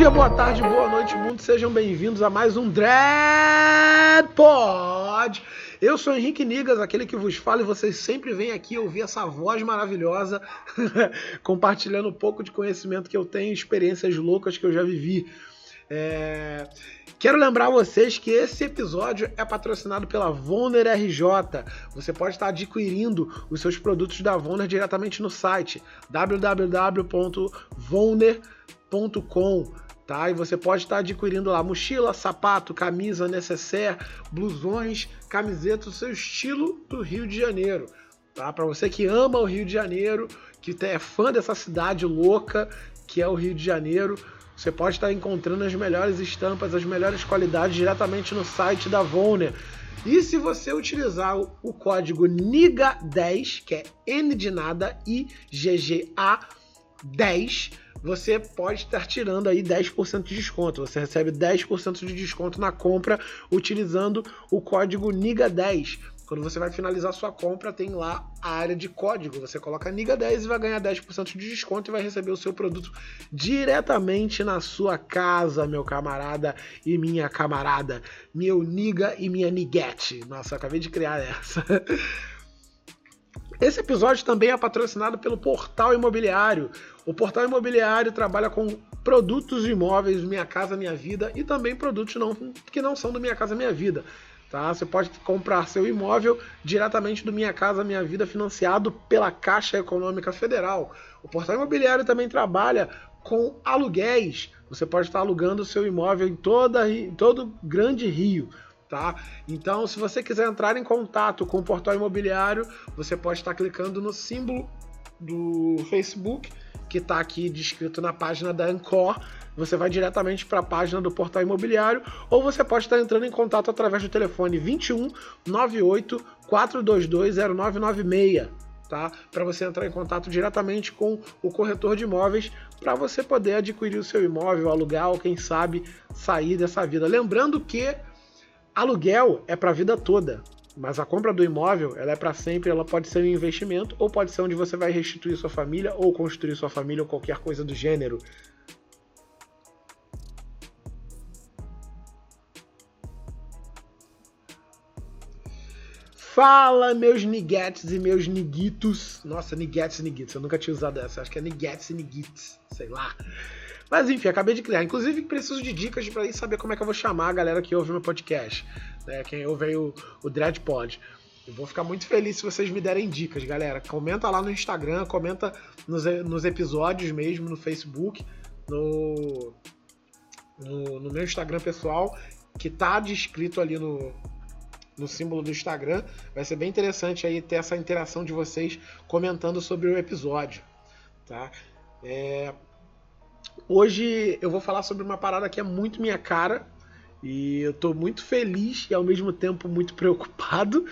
dia, boa tarde, boa noite, mundo. Sejam bem-vindos a mais um Dread Pod. Eu sou Henrique Nigas, aquele que vos fala, e vocês sempre vêm aqui ouvir essa voz maravilhosa, compartilhando um pouco de conhecimento que eu tenho, experiências loucas que eu já vivi. É... Quero lembrar vocês que esse episódio é patrocinado pela Vonner RJ. Você pode estar adquirindo os seus produtos da Vonner diretamente no site www.vonner.com. Tá? E você pode estar adquirindo lá mochila, sapato, camisa, necessaire, blusões, camisetas, o seu estilo do Rio de Janeiro. Tá? Para você que ama o Rio de Janeiro, que é fã dessa cidade louca que é o Rio de Janeiro, você pode estar encontrando as melhores estampas, as melhores qualidades diretamente no site da Vonner. E se você utilizar o código NIGA10, que é N de nada e GGA 10, você pode estar tirando aí 10% de desconto. Você recebe 10% de desconto na compra utilizando o código NIGA10. Quando você vai finalizar sua compra, tem lá a área de código. Você coloca NIGA10 e vai ganhar 10% de desconto e vai receber o seu produto diretamente na sua casa, meu camarada e minha camarada. Meu Niga e minha Niguete. Nossa, acabei de criar essa. Esse episódio também é patrocinado pelo Portal Imobiliário. O Portal Imobiliário trabalha com produtos imóveis Minha Casa Minha Vida e também produtos não, que não são do Minha Casa Minha Vida. Tá? Você pode comprar seu imóvel diretamente do Minha Casa Minha Vida financiado pela Caixa Econômica Federal. O Portal Imobiliário também trabalha com aluguéis. Você pode estar alugando seu imóvel em, toda, em todo grande Rio. Tá? Então, se você quiser entrar em contato com o portal imobiliário, você pode estar clicando no símbolo do Facebook, que está aqui descrito na página da Ancor. Você vai diretamente para a página do portal imobiliário, ou você pode estar entrando em contato através do telefone 21 98 422 0996 tá? Para você entrar em contato diretamente com o corretor de imóveis para você poder adquirir o seu imóvel, alugar ou quem sabe sair dessa vida. Lembrando que Aluguel é para a vida toda, mas a compra do imóvel ela é para sempre, ela pode ser um investimento ou pode ser onde você vai restituir sua família ou construir sua família ou qualquer coisa do gênero. Fala, meus niguetes e meus niguitos. Nossa, niguetes e niguitos. Eu nunca tinha usado essa. Acho que é niguetes e niguitos. Sei lá. Mas enfim, acabei de criar. Inclusive, preciso de dicas para ir saber como é que eu vou chamar a galera que ouve meu podcast. Né? Quem ouve aí o, o Dreadpod. Eu vou ficar muito feliz se vocês me derem dicas, galera. Comenta lá no Instagram, comenta nos, nos episódios mesmo, no Facebook, no, no, no meu Instagram pessoal, que tá descrito ali no, no símbolo do Instagram. Vai ser bem interessante aí ter essa interação de vocês comentando sobre o episódio, tá? É, Hoje eu vou falar sobre uma parada que é muito minha cara e eu tô muito feliz e ao mesmo tempo muito preocupado,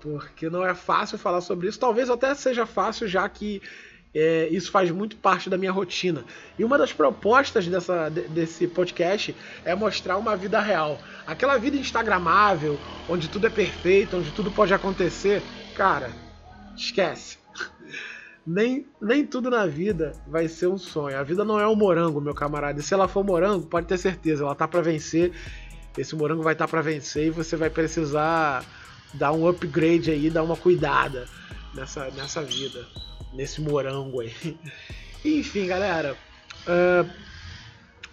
porque não é fácil falar sobre isso. Talvez até seja fácil, já que é, isso faz muito parte da minha rotina. E uma das propostas dessa, desse podcast é mostrar uma vida real. Aquela vida instagramável, onde tudo é perfeito, onde tudo pode acontecer. Cara, esquece nem, nem tudo na vida vai ser um sonho. A vida não é um morango, meu camarada. E se ela for morango, pode ter certeza, ela tá para vencer. Esse morango vai estar tá para vencer e você vai precisar dar um upgrade aí, dar uma cuidada nessa, nessa vida, nesse morango aí. Enfim, galera. Uh,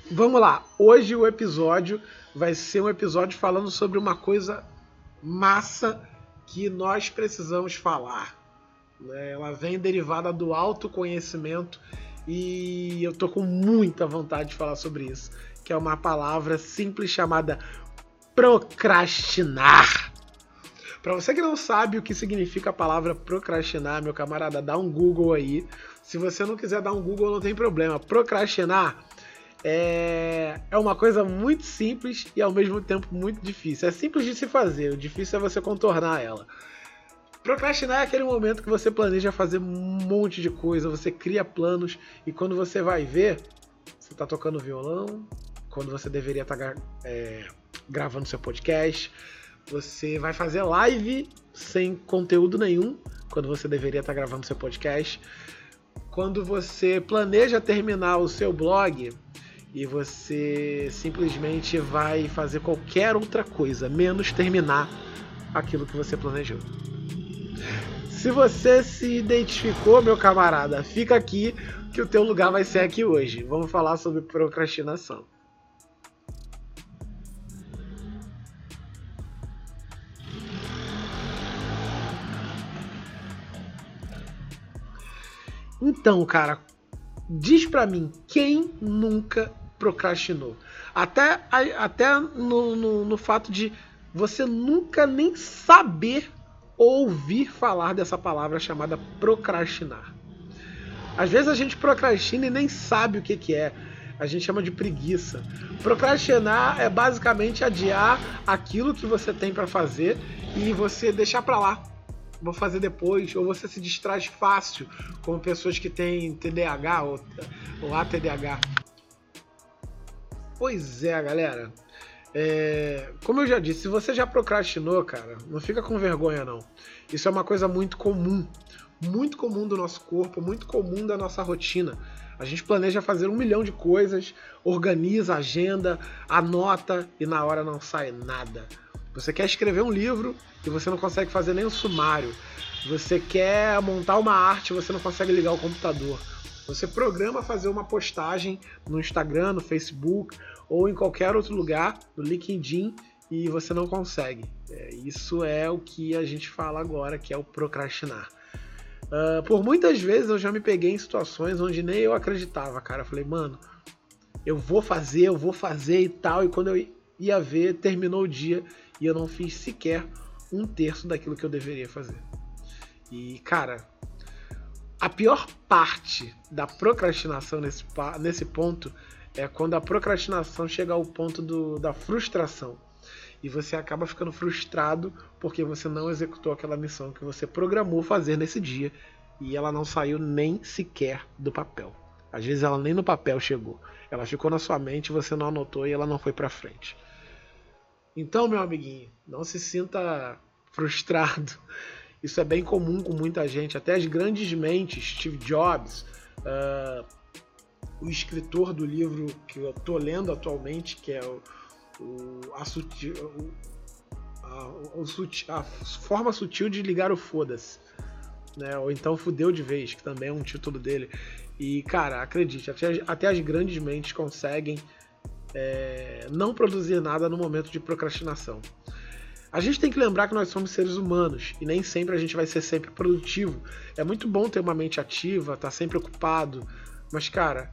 vamos lá. Hoje o episódio vai ser um episódio falando sobre uma coisa massa que nós precisamos falar né? Ela vem derivada do autoconhecimento e eu tô com muita vontade de falar sobre isso, que é uma palavra simples chamada procrastinar. Para você que não sabe o que significa a palavra procrastinar, meu camarada, dá um Google aí. Se você não quiser dar um Google, não tem problema. Procrastinar é, é uma coisa muito simples e ao mesmo tempo muito difícil. É simples de se fazer, o difícil é você contornar ela. Procrastinar é aquele momento que você planeja fazer um monte de coisa, você cria planos e quando você vai ver, você está tocando violão, quando você deveria estar tá, é, gravando seu podcast, você vai fazer live sem conteúdo nenhum, quando você deveria estar tá gravando seu podcast, quando você planeja terminar o seu blog e você simplesmente vai fazer qualquer outra coisa, menos terminar aquilo que você planejou. Se você se identificou, meu camarada, fica aqui que o teu lugar vai ser aqui hoje. Vamos falar sobre procrastinação. Então, cara, diz pra mim, quem nunca procrastinou? Até, até no, no, no fato de você nunca nem saber ouvir falar dessa palavra chamada procrastinar. Às vezes a gente procrastina e nem sabe o que, que é. A gente chama de preguiça. Procrastinar é basicamente adiar aquilo que você tem para fazer e você deixar para lá vou fazer depois, ou você se distrai fácil, como pessoas que têm TDAH ou, ou ATDAH. Pois é, galera. É, como eu já disse, se você já procrastinou, cara, não fica com vergonha não. Isso é uma coisa muito comum, muito comum do nosso corpo, muito comum da nossa rotina. A gente planeja fazer um milhão de coisas, organiza agenda, anota e na hora não sai nada. Você quer escrever um livro e você não consegue fazer nem o sumário. Você quer montar uma arte, você não consegue ligar o computador. Você programa fazer uma postagem no Instagram, no Facebook ou em qualquer outro lugar, no LinkedIn, e você não consegue. É, isso é o que a gente fala agora, que é o procrastinar. Uh, por muitas vezes eu já me peguei em situações onde nem eu acreditava, cara. Eu falei, mano, eu vou fazer, eu vou fazer e tal. E quando eu ia ver, terminou o dia e eu não fiz sequer um terço daquilo que eu deveria fazer. E, cara, a pior parte da procrastinação nesse, nesse ponto é quando a procrastinação chega ao ponto do, da frustração. E você acaba ficando frustrado porque você não executou aquela missão que você programou fazer nesse dia e ela não saiu nem sequer do papel. Às vezes ela nem no papel chegou. Ela ficou na sua mente, você não anotou e ela não foi para frente. Então, meu amiguinho, não se sinta frustrado. Isso é bem comum com muita gente, até as grandes mentes, Steve Jobs, uh, o escritor do livro que eu estou lendo atualmente, que é o, o, a, a, a, forma sutil de ligar o foda-se. Né? Ou então Fudeu de Vez, que também é um título dele. E, cara, acredite, até, até as grandes mentes conseguem é, não produzir nada no momento de procrastinação. A gente tem que lembrar que nós somos seres humanos e nem sempre a gente vai ser sempre produtivo. É muito bom ter uma mente ativa, estar tá sempre ocupado, mas cara,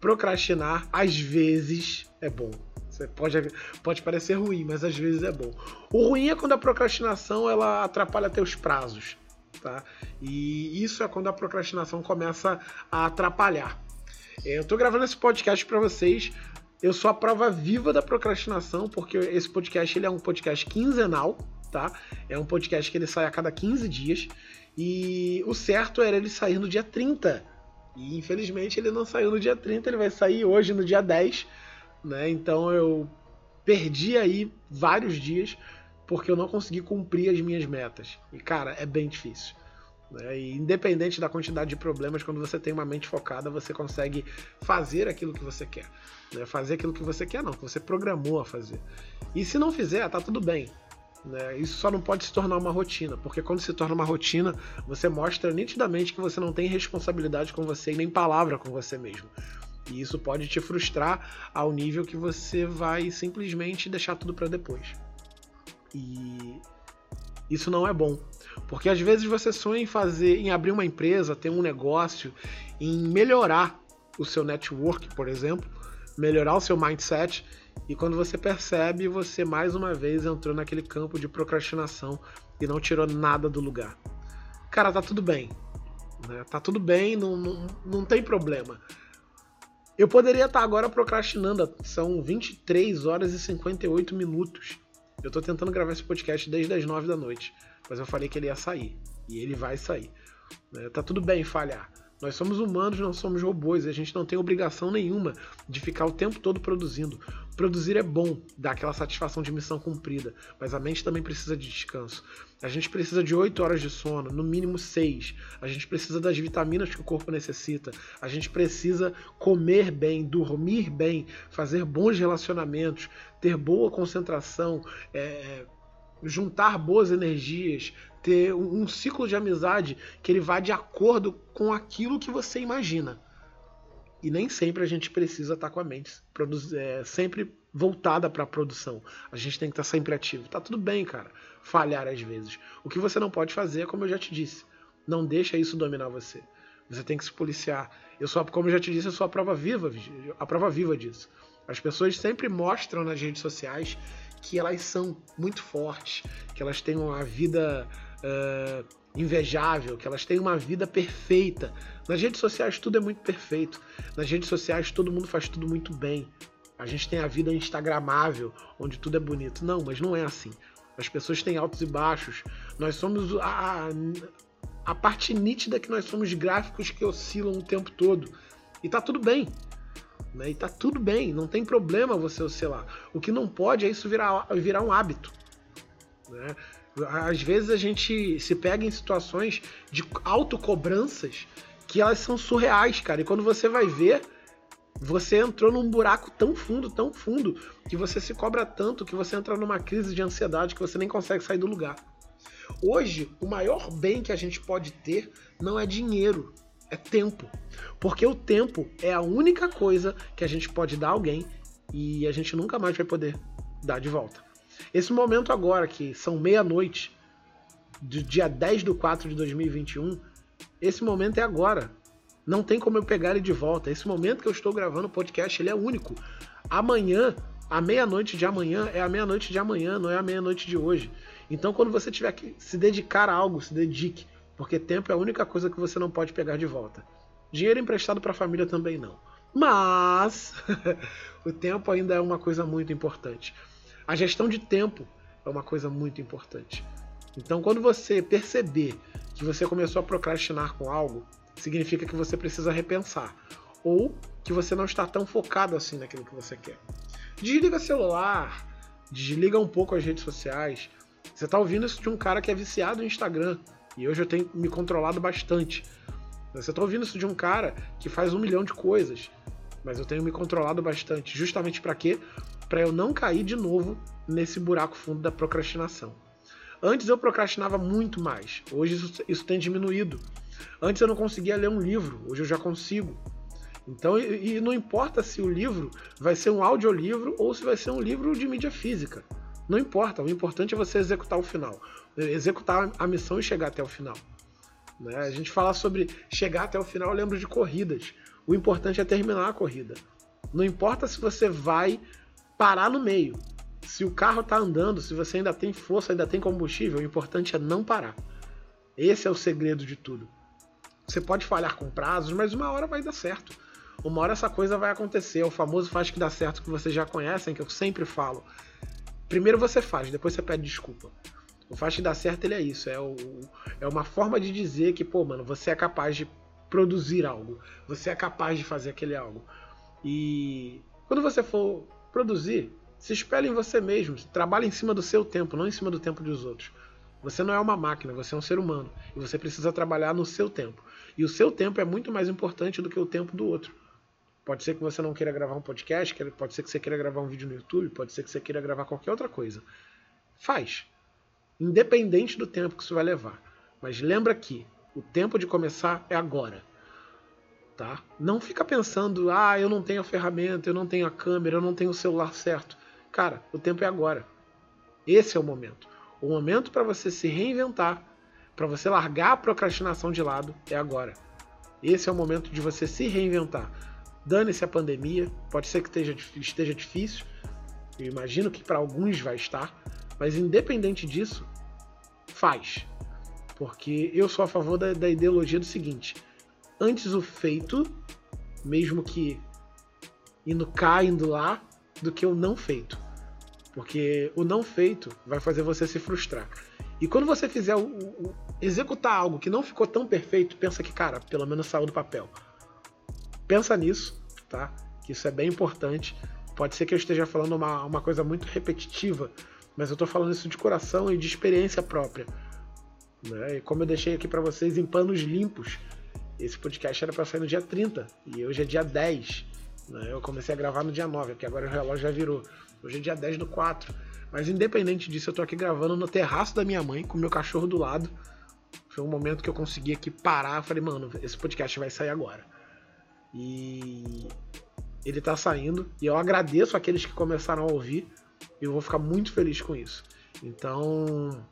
procrastinar às vezes é bom. Você pode, pode parecer ruim, mas às vezes é bom. O ruim é quando a procrastinação ela atrapalha teus prazos, tá? E isso é quando a procrastinação começa a atrapalhar. Eu estou gravando esse podcast para vocês eu sou a prova viva da procrastinação, porque esse podcast ele é um podcast quinzenal, tá? É um podcast que ele sai a cada 15 dias. E o certo era ele sair no dia 30. E infelizmente ele não saiu no dia 30, ele vai sair hoje no dia 10. Né? Então eu perdi aí vários dias porque eu não consegui cumprir as minhas metas. E cara, é bem difícil. Né? E independente da quantidade de problemas, quando você tem uma mente focada, você consegue fazer aquilo que você quer. Né? Fazer aquilo que você quer, não, que você programou a fazer. E se não fizer, tá tudo bem. Né? Isso só não pode se tornar uma rotina, porque quando se torna uma rotina, você mostra nitidamente que você não tem responsabilidade com você e nem palavra com você mesmo. E isso pode te frustrar ao nível que você vai simplesmente deixar tudo para depois. E isso não é bom. Porque às vezes você sonha em fazer, em abrir uma empresa, ter um negócio, em melhorar o seu network, por exemplo, melhorar o seu mindset, e quando você percebe, você mais uma vez entrou naquele campo de procrastinação e não tirou nada do lugar. Cara, tá tudo bem. Né? Tá tudo bem, não, não, não tem problema. Eu poderia estar agora procrastinando, são 23 horas e 58 minutos. Eu tô tentando gravar esse podcast desde as 9 da noite, mas eu falei que ele ia sair. E ele vai sair. Né? Tá tudo bem falhar. Nós somos humanos, não somos robôs, a gente não tem obrigação nenhuma de ficar o tempo todo produzindo. Produzir é bom, dá aquela satisfação de missão cumprida, mas a mente também precisa de descanso. A gente precisa de 8 horas de sono, no mínimo 6. A gente precisa das vitaminas que o corpo necessita. A gente precisa comer bem, dormir bem, fazer bons relacionamentos, ter boa concentração, é, juntar boas energias, ter um ciclo de amizade que ele vá de acordo com aquilo que você imagina. E nem sempre a gente precisa estar com a mente é, sempre voltada para a produção. A gente tem que estar sempre ativo. Tá tudo bem, cara, falhar às vezes. O que você não pode fazer é como eu já te disse. Não deixa isso dominar você. Você tem que se policiar. Eu sou, como eu já te disse, eu sou a prova viva, a prova viva disso. As pessoas sempre mostram nas redes sociais que elas são muito fortes, que elas têm uma vida uh, invejável, que elas têm uma vida perfeita. Nas redes sociais tudo é muito perfeito. Nas redes sociais todo mundo faz tudo muito bem. A gente tem a vida instagramável, onde tudo é bonito. Não, mas não é assim. As pessoas têm altos e baixos. Nós somos a, a parte nítida que nós somos gráficos que oscilam o tempo todo. E tá tudo bem. Né? E tá tudo bem, não tem problema você oscilar. O que não pode é isso virar, virar um hábito. Né? Às vezes a gente se pega em situações de autocobranças que elas são surreais, cara. E quando você vai ver, você entrou num buraco tão fundo, tão fundo, que você se cobra tanto que você entra numa crise de ansiedade que você nem consegue sair do lugar. Hoje, o maior bem que a gente pode ter não é dinheiro, é tempo. Porque o tempo é a única coisa que a gente pode dar a alguém e a gente nunca mais vai poder dar de volta. Esse momento agora, que são meia-noite, do dia 10 de 4 de 2021, esse momento é agora. Não tem como eu pegar ele de volta. Esse momento que eu estou gravando o podcast, ele é único. Amanhã, a meia-noite de amanhã é a meia-noite de amanhã, não é a meia-noite de hoje. Então, quando você tiver que se dedicar a algo, se dedique, porque tempo é a única coisa que você não pode pegar de volta. Dinheiro emprestado para a família também não. Mas o tempo ainda é uma coisa muito importante. A gestão de tempo é uma coisa muito importante. Então, quando você perceber que você começou a procrastinar com algo, significa que você precisa repensar. Ou que você não está tão focado assim naquilo que você quer. Desliga celular, desliga um pouco as redes sociais. Você está ouvindo isso de um cara que é viciado no Instagram. E hoje eu tenho me controlado bastante. Você está ouvindo isso de um cara que faz um milhão de coisas. Mas eu tenho me controlado bastante. Justamente para quê? Para eu não cair de novo nesse buraco fundo da procrastinação. Antes eu procrastinava muito mais, hoje isso, isso tem diminuído. Antes eu não conseguia ler um livro, hoje eu já consigo. Então, e, e não importa se o livro vai ser um audiolivro ou se vai ser um livro de mídia física. Não importa, o importante é você executar o final. Executar a missão e chegar até o final. Né? A gente fala sobre chegar até o final, eu lembro de corridas. O importante é terminar a corrida. Não importa se você vai parar no meio. Se o carro está andando, se você ainda tem força, ainda tem combustível, o importante é não parar. Esse é o segredo de tudo. Você pode falhar com prazos, mas uma hora vai dar certo. Uma hora essa coisa vai acontecer. É o famoso faz que dá certo que vocês já conhecem, que eu sempre falo. Primeiro você faz, depois você pede desculpa. O faz que dá certo ele é isso. É, o, é uma forma de dizer que, pô, mano, você é capaz de produzir algo. Você é capaz de fazer aquele algo. E quando você for produzir. Se espelhe em você mesmo. Trabalhe em cima do seu tempo, não em cima do tempo dos outros. Você não é uma máquina, você é um ser humano. E você precisa trabalhar no seu tempo. E o seu tempo é muito mais importante do que o tempo do outro. Pode ser que você não queira gravar um podcast, pode ser que você queira gravar um vídeo no YouTube, pode ser que você queira gravar qualquer outra coisa. Faz. Independente do tempo que isso vai levar. Mas lembra que o tempo de começar é agora tá? Não fica pensando, ah, eu não tenho a ferramenta, eu não tenho a câmera, eu não tenho o celular certo. Cara, o tempo é agora. Esse é o momento. O momento para você se reinventar, para você largar a procrastinação de lado, é agora. Esse é o momento de você se reinventar. Dane-se a pandemia, pode ser que esteja, esteja difícil, eu imagino que para alguns vai estar, mas independente disso, faz. Porque eu sou a favor da, da ideologia do seguinte: antes o feito, mesmo que indo cá, indo lá, do que o não feito. Porque o não feito vai fazer você se frustrar. E quando você fizer o, o, executar algo que não ficou tão perfeito, pensa que, cara, pelo menos saiu do papel. Pensa nisso, tá? Que isso é bem importante. Pode ser que eu esteja falando uma, uma coisa muito repetitiva, mas eu tô falando isso de coração e de experiência própria. Né? E como eu deixei aqui para vocês em panos limpos, esse podcast era para sair no dia 30 e hoje é dia 10. Né? Eu comecei a gravar no dia 9, porque agora o relógio já virou. Hoje é dia 10 do 4. Mas independente disso, eu tô aqui gravando no terraço da minha mãe, com meu cachorro do lado. Foi um momento que eu consegui aqui parar. Falei, mano, esse podcast vai sair agora. E ele tá saindo. E eu agradeço aqueles que começaram a ouvir. E eu vou ficar muito feliz com isso. Então,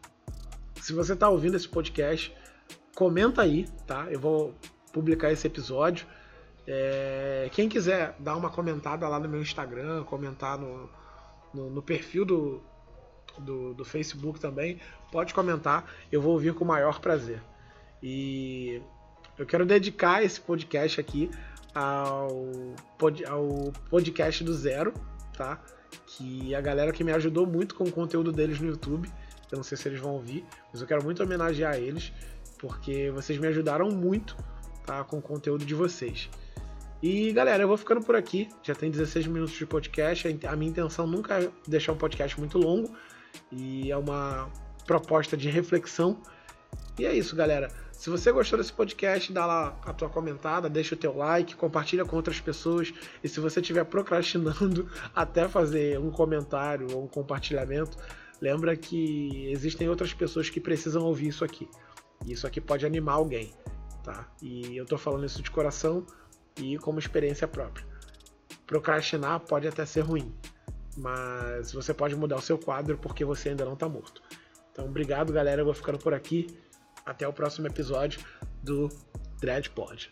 se você tá ouvindo esse podcast, comenta aí, tá? Eu vou publicar esse episódio. É, quem quiser dar uma comentada lá no meu Instagram, comentar no, no, no perfil do, do, do, Facebook também, pode comentar, eu vou ouvir com o maior prazer. E eu quero dedicar esse podcast aqui ao, ao podcast do Zero, tá? Que a galera que me ajudou muito com o conteúdo deles no YouTube. Eu não sei se eles vão ouvir, mas eu quero muito homenagear eles porque vocês me ajudaram muito tá, com o conteúdo de vocês. E galera, eu vou ficando por aqui. Já tem 16 minutos de podcast. A minha intenção nunca é deixar um podcast muito longo. E é uma proposta de reflexão. E é isso, galera. Se você gostou desse podcast, dá lá a tua comentada, deixa o teu like, compartilha com outras pessoas. E se você estiver procrastinando até fazer um comentário ou um compartilhamento, lembra que existem outras pessoas que precisam ouvir isso aqui. E isso aqui pode animar alguém, tá? E eu tô falando isso de coração e como experiência própria. Procrastinar pode até ser ruim, mas você pode mudar o seu quadro porque você ainda não tá morto. Então, obrigado, galera. Eu vou ficando por aqui. Até o próximo episódio do Dreadpod.